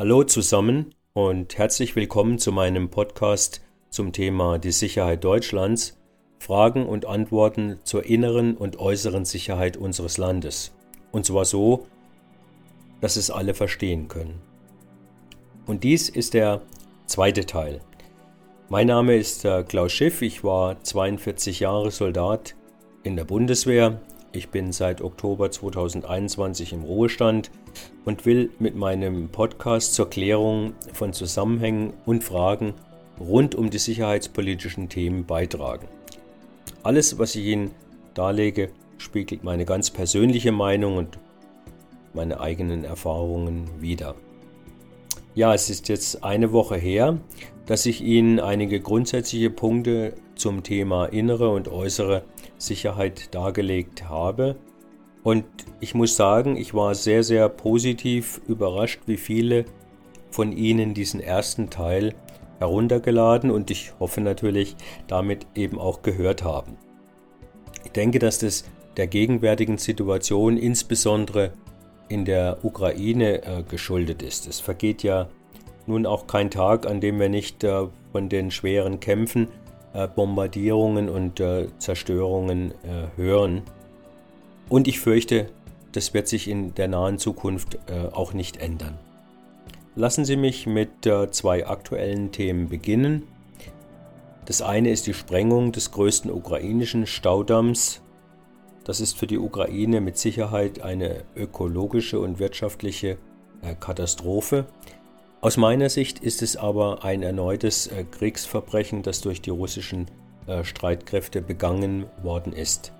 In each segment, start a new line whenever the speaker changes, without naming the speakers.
Hallo zusammen und herzlich willkommen zu meinem Podcast zum Thema die Sicherheit Deutschlands, Fragen und Antworten zur inneren und äußeren Sicherheit unseres Landes. Und zwar so, dass es alle verstehen können. Und dies ist der zweite Teil. Mein Name ist äh, Klaus Schiff, ich war 42 Jahre Soldat in der Bundeswehr. Ich bin seit Oktober 2021 im Ruhestand und will mit meinem Podcast zur Klärung von Zusammenhängen und Fragen rund um die sicherheitspolitischen Themen beitragen. Alles, was ich Ihnen darlege, spiegelt meine ganz persönliche Meinung und meine eigenen Erfahrungen wider. Ja, es ist jetzt eine Woche her, dass ich Ihnen einige grundsätzliche Punkte zum Thema innere und äußere Sicherheit dargelegt habe und ich muss sagen, ich war sehr, sehr positiv überrascht, wie viele von Ihnen diesen ersten Teil heruntergeladen und ich hoffe natürlich damit eben auch gehört haben. Ich denke, dass das der gegenwärtigen Situation insbesondere in der Ukraine äh, geschuldet ist. Es vergeht ja nun auch kein Tag, an dem wir nicht äh, von den schweren Kämpfen, äh, Bombardierungen und äh, Zerstörungen äh, hören. Und ich fürchte, das wird sich in der nahen Zukunft äh, auch nicht ändern. Lassen Sie mich mit zwei aktuellen Themen beginnen. Das eine ist die Sprengung des größten ukrainischen Staudamms. Das ist für die Ukraine mit Sicherheit eine ökologische und wirtschaftliche Katastrophe. Aus meiner Sicht ist es aber ein erneutes äh, Kriegsverbrechen, das durch die russischen äh, Streitkräfte begangen worden ist.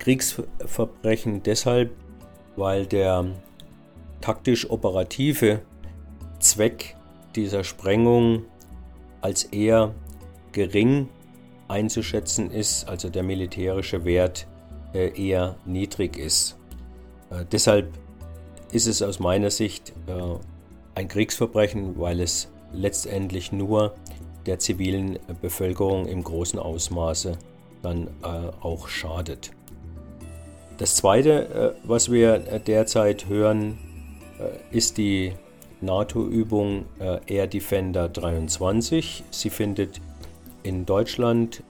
Kriegsverbrechen deshalb, weil der taktisch-operative Zweck dieser Sprengung als eher gering einzuschätzen ist, also der militärische Wert äh, eher niedrig ist. Deshalb ist es aus meiner Sicht ein Kriegsverbrechen, weil es letztendlich nur der zivilen Bevölkerung im großen Ausmaße dann auch schadet. Das Zweite, äh, was wir äh, derzeit hören, äh, ist die NATO-Übung Air Defender 23. Sie findet in Deutschland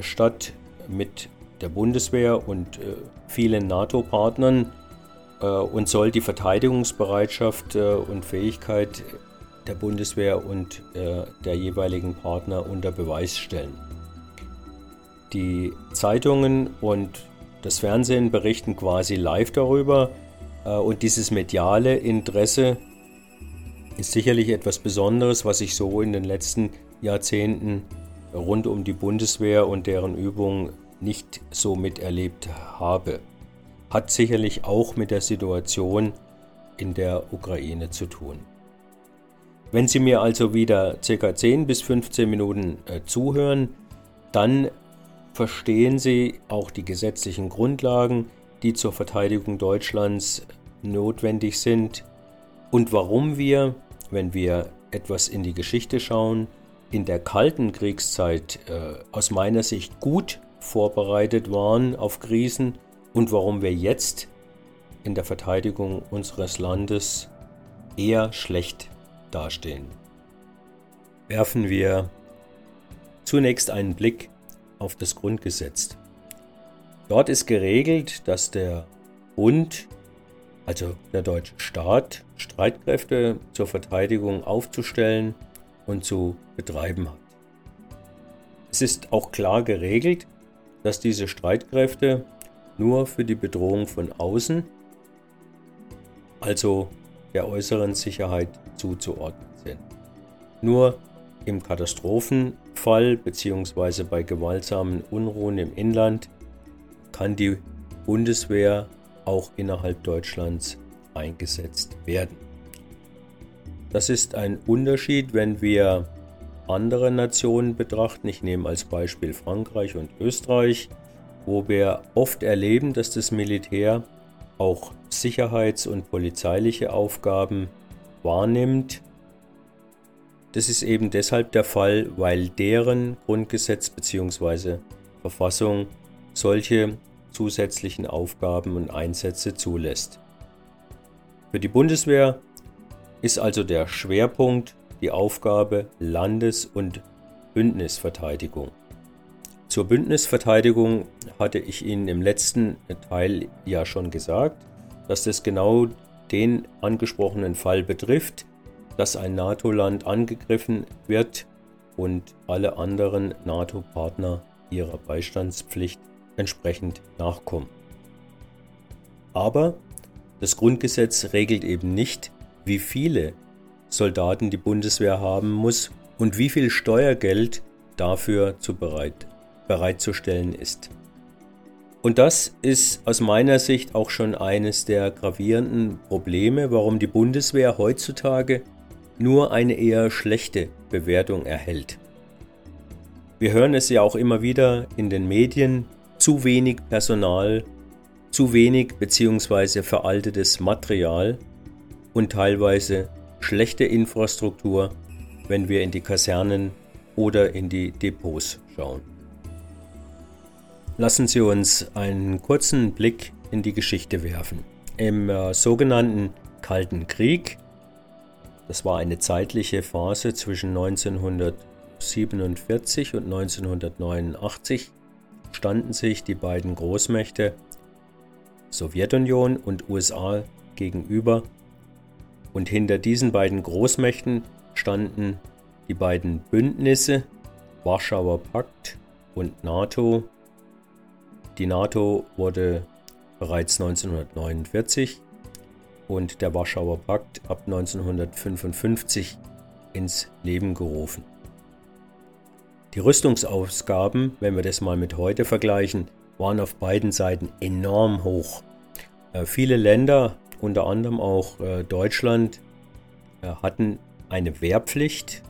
statt mit der Bundeswehr und vielen NATO-Partnern und soll die Verteidigungsbereitschaft und Fähigkeit der Bundeswehr und der jeweiligen Partner unter Beweis stellen. Die Zeitungen und das Fernsehen berichten quasi live darüber äh, und dieses mediale Interesse ist sicherlich etwas Besonderes, was ich so in den letzten Jahrzehnten rund um die Bundeswehr und deren Übungen nicht so miterlebt habe. Hat sicherlich auch mit der Situation in der Ukraine zu tun. Wenn Sie mir also wieder ca. 10 bis 15 Minuten äh, zuhören, dann verstehen sie auch die gesetzlichen Grundlagen, die zur Verteidigung Deutschlands notwendig sind und warum wir, wenn wir etwas in die Geschichte schauen, in der kalten Kriegszeit äh, aus meiner Sicht gut vorbereitet waren auf Krisen und warum wir jetzt in der Verteidigung unseres Landes eher schlecht dastehen. Werfen wir zunächst einen Blick auf das Grundgesetz. Dort ist geregelt, dass der Bund, also der deutsche Staat, Streitkräfte zur Verteidigung aufzustellen und zu betreiben hat. Es ist auch klar geregelt, dass diese Streitkräfte nur für die Bedrohung von außen, also der äußeren Sicherheit zuzuordnen sind. Nur im Katastrophenfall bzw. bei gewaltsamen Unruhen im Inland kann die Bundeswehr auch innerhalb Deutschlands eingesetzt werden. Das ist ein Unterschied, wenn wir andere Nationen betrachten. Ich nehme als Beispiel Frankreich und Österreich, wo wir oft erleben, dass das Militär auch sicherheits- und polizeiliche Aufgaben wahrnimmt das ist eben deshalb der Fall, weil deren Grundgesetz bzw. Verfassung solche zusätzlichen Aufgaben und Einsätze zulässt. Für die Bundeswehr ist also der Schwerpunkt die Aufgabe Landes- und Bündnisverteidigung. Zur Bündnisverteidigung hatte ich Ihnen im letzten Teil ja schon gesagt, dass das genau den angesprochenen Fall betrifft, dass ein NATO-Land angegriffen wird und alle anderen NATO-Partner ihrer Beistandspflicht entsprechend nachkommen. Aber das Grundgesetz regelt eben nicht, wie viele Soldaten die Bundeswehr haben muss und wie viel Steuergeld dafür zu bereit, bereitzustellen ist. Und das ist aus meiner Sicht auch schon eines der gravierenden Probleme, warum die Bundeswehr heutzutage nur eine eher schlechte Bewertung erhält. Wir hören es ja auch immer wieder in den Medien, zu wenig Personal, zu wenig bzw. veraltetes Material und teilweise schlechte Infrastruktur, wenn wir in die Kasernen oder in die Depots schauen. Lassen Sie uns einen kurzen Blick in die Geschichte werfen. Im äh, sogenannten Kalten Krieg, das war eine zeitliche Phase zwischen 1947 und 1989, standen sich die beiden Großmächte Sowjetunion und USA gegenüber und hinter diesen beiden Großmächten standen die beiden Bündnisse Warschauer Pakt und NATO. Die NATO wurde bereits 1949 und der Warschauer Pakt ab 1955 ins Leben gerufen. Die Rüstungsausgaben, wenn wir das mal mit heute vergleichen, waren auf beiden Seiten enorm hoch. Äh, viele Länder unter anderem auch äh, Deutschland, äh, hatten eine Wehrpflicht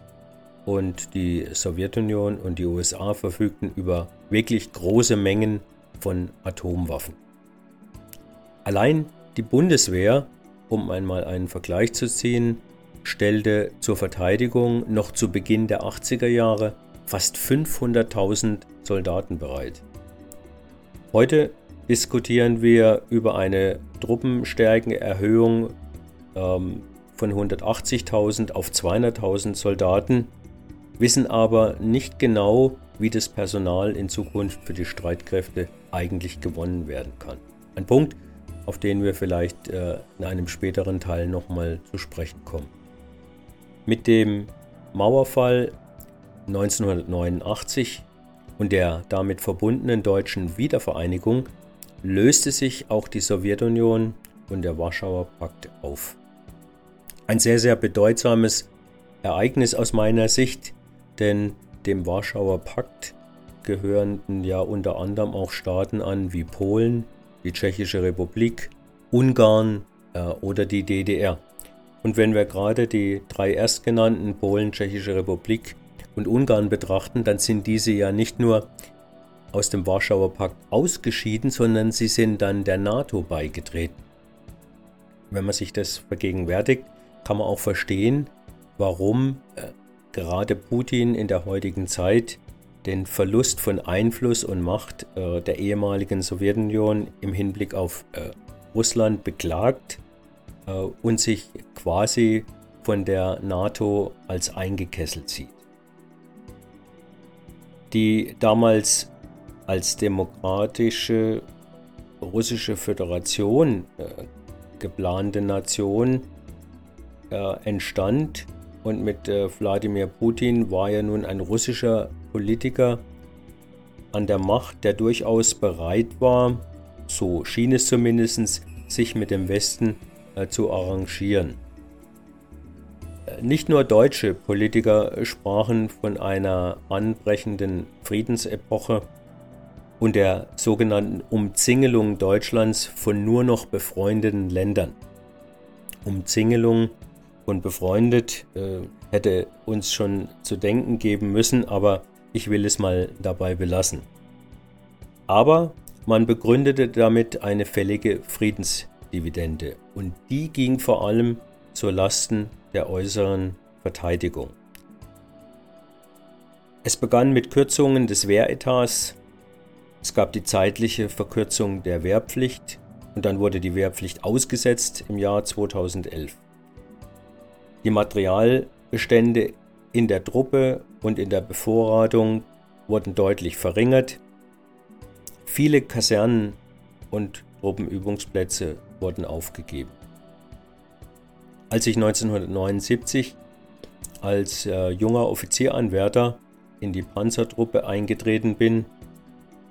und die Sowjetunion und die USA verfügten über wirklich große Mengen von Atomwaffen. Allein die Bundeswehr, um einmal einen Vergleich zu ziehen, stellte zur Verteidigung noch zu Beginn der 80er Jahre fast 500.000 Soldaten bereit. Heute diskutieren wir über eine Truppenstärkenerhöhung ähm, von 180.000 auf 200.000 Soldaten, wissen aber nicht genau, wie das Personal in Zukunft für die Streitkräfte eigentlich gewonnen werden kann. Ein Punkt, auf den wir vielleicht äh, in einem späteren Teil nochmal zu sprechen kommen. Mit dem Mauerfall 1989 und der damit verbundenen deutschen Wiedervereinigung löste sich auch die Sowjetunion und der Warschauer Pakt auf. Ein sehr, sehr bedeutsames Ereignis aus meiner Sicht, denn dem Warschauer Pakt gehörten ja unter anderem auch Staaten an wie Polen, die Tschechische Republik, Ungarn äh, oder die DDR. Und wenn wir gerade die drei erstgenannten Polen, Tschechische Republik und Ungarn betrachten, dann sind diese ja nicht nur aus dem Warschauer Pakt ausgeschieden, sondern sie sind dann der NATO beigetreten. Wenn man sich das vergegenwärtigt, kann man auch verstehen, warum äh, gerade Putin in der heutigen Zeit den Verlust von Einfluss und Macht äh, der ehemaligen Sowjetunion im Hinblick auf äh, Russland beklagt äh, und sich quasi von der NATO als eingekesselt sieht. Die damals als demokratische russische Föderation äh, geplante Nation äh, entstand. Und mit äh, Wladimir Putin war ja nun ein russischer Politiker an der Macht, der durchaus bereit war, so schien es zumindest, sich mit dem Westen äh, zu arrangieren. Nicht nur deutsche Politiker sprachen von einer anbrechenden Friedensepoche, und der sogenannten Umzingelung Deutschlands von nur noch befreundeten Ländern. Umzingelung und befreundet äh, hätte uns schon zu denken geben müssen, aber ich will es mal dabei belassen. Aber man begründete damit eine fällige Friedensdividende und die ging vor allem zur Lasten der äußeren Verteidigung. Es begann mit Kürzungen des Wehretats es gab die zeitliche Verkürzung der Wehrpflicht und dann wurde die Wehrpflicht ausgesetzt im Jahr 2011. Die Materialbestände in der Truppe und in der Bevorratung wurden deutlich verringert. Viele Kasernen und Truppenübungsplätze wurden aufgegeben. Als ich 1979 als äh, junger Offizieranwärter in die Panzertruppe eingetreten bin,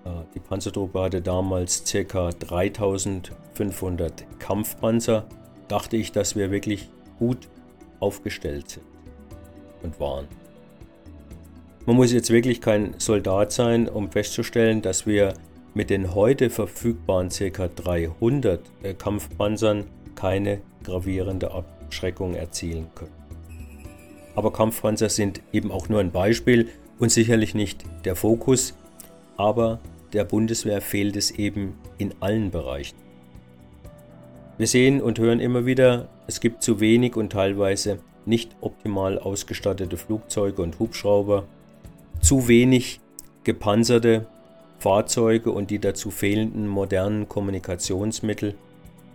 äh, die Panzertruppe hatte damals ca. 3500 Kampfpanzer, dachte ich, dass wir wirklich gut aufgestellt sind und waren. Man muss jetzt wirklich kein Soldat sein, um festzustellen, dass wir mit den heute verfügbaren ca. 300 äh, Kampfpanzern keine gravierende Abschreckung erzielen können. Aber Kampfpanzer sind eben auch nur ein Beispiel und sicherlich nicht der Fokus, aber der Bundeswehr fehlt es eben in allen Bereichen. Wir sehen und hören immer wieder, es gibt zu wenig und teilweise nicht optimal ausgestattete Flugzeuge und Hubschrauber, zu wenig gepanzerte Fahrzeuge und die dazu fehlenden modernen Kommunikationsmittel,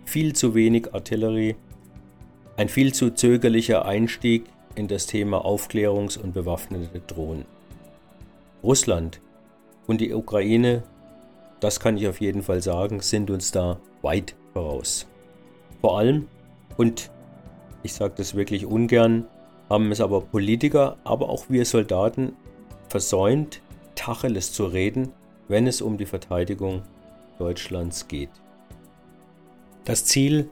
viel zu wenig Artillerie, ein viel zu zögerlicher Einstieg in das Thema Aufklärungs- und bewaffnete Drohnen. Russland und die Ukraine, das kann ich auf jeden Fall sagen, sind uns da weit voraus. Vor allem, und ich sage das wirklich ungern, haben es aber Politiker, aber auch wir Soldaten versäumt, Tacheles zu reden, wenn es um die Verteidigung Deutschlands geht. Das Ziel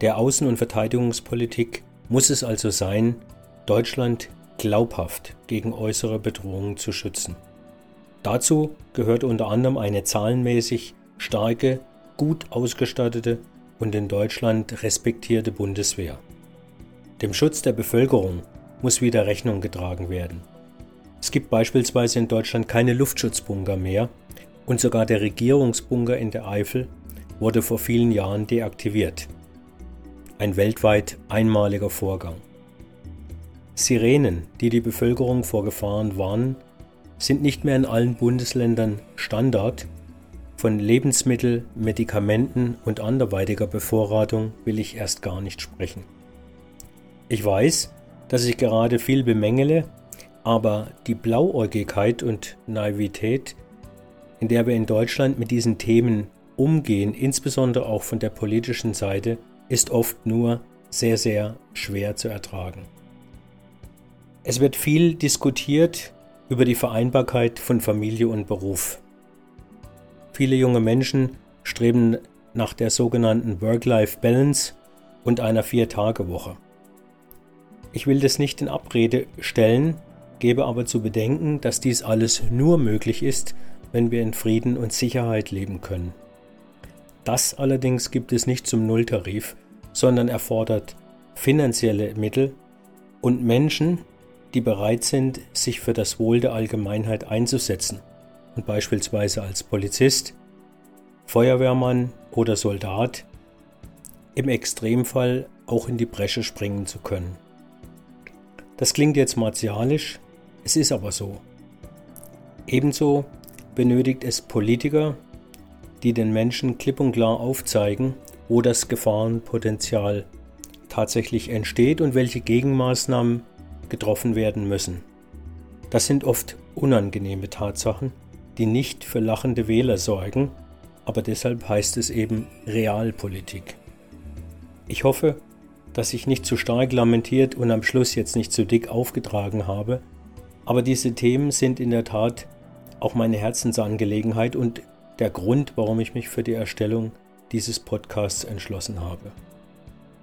der Außen- und Verteidigungspolitik muss es also sein, Deutschland glaubhaft gegen äußere Bedrohungen zu schützen. Dazu gehört unter anderem eine zahlenmäßig starke, gut ausgestattete und in Deutschland respektierte Bundeswehr. Dem Schutz der Bevölkerung muss wieder Rechnung getragen werden. Es gibt beispielsweise in Deutschland keine Luftschutzbunker mehr und sogar der Regierungsbunker in der Eifel wurde vor vielen Jahren deaktiviert. Ein weltweit einmaliger Vorgang. Sirenen, die die Bevölkerung vor Gefahren warnen, sind nicht mehr in allen Bundesländern Standard. Von Lebensmittel, Medikamenten und anderweitiger Bevorratung will ich erst gar nicht sprechen. Ich weiß, dass ich gerade viel bemängele, aber die Blauäugigkeit und Naivität, in der wir in Deutschland mit diesen Themen umgehen, insbesondere auch von der politischen Seite, ist oft nur sehr, sehr schwer zu ertragen. Es wird viel diskutiert über die Vereinbarkeit von Familie und Beruf. Viele junge Menschen streben nach der sogenannten Work-Life-Balance und einer Vier-Tage-Woche. Ich will das nicht in Abrede stellen, gebe aber zu bedenken, dass dies alles nur möglich ist, wenn wir in Frieden und Sicherheit leben können. Das allerdings gibt es nicht zum Nulltarif, sondern erfordert finanzielle Mittel und Menschen, die bereit sind, sich für das Wohl der Allgemeinheit einzusetzen beispielsweise als Polizist, Feuerwehrmann oder Soldat im Extremfall auch in die Bresche springen zu können. Das klingt jetzt martialisch, es ist aber so. Ebenso benötigt es Politiker, die den Menschen klipp und klar aufzeigen, wo das Gefahrenpotenzial tatsächlich entsteht und welche Gegenmaßnahmen getroffen werden müssen. Das sind oft unangenehme Tatsachen, die nicht für lachende Wähler sorgen, aber deshalb heißt es eben Realpolitik. Ich hoffe, dass ich nicht zu stark lamentiert und am Schluss jetzt nicht zu dick aufgetragen habe. Aber diese Themen sind in der Tat auch meine Herzensangelegenheit und der Grund, warum ich mich für die Erstellung dieses Podcasts entschlossen habe.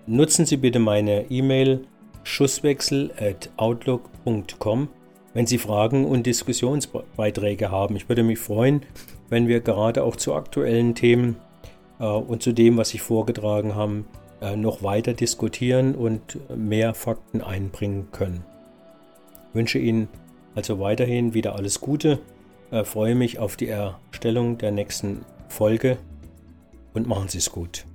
Nutzen Sie bitte meine E-Mail schusswechsel at outlook.com, wenn Sie Fragen und Diskussionsbeiträge haben. Ich würde mich freuen, wenn wir gerade auch zu aktuellen Themen äh, und zu dem, was ich vorgetragen habe, äh, noch weiter diskutieren und mehr Fakten einbringen können. Ich wünsche Ihnen also weiterhin wieder alles Gute, äh, freue mich auf die Erstellung der nächsten Folge und machen Sie es gut.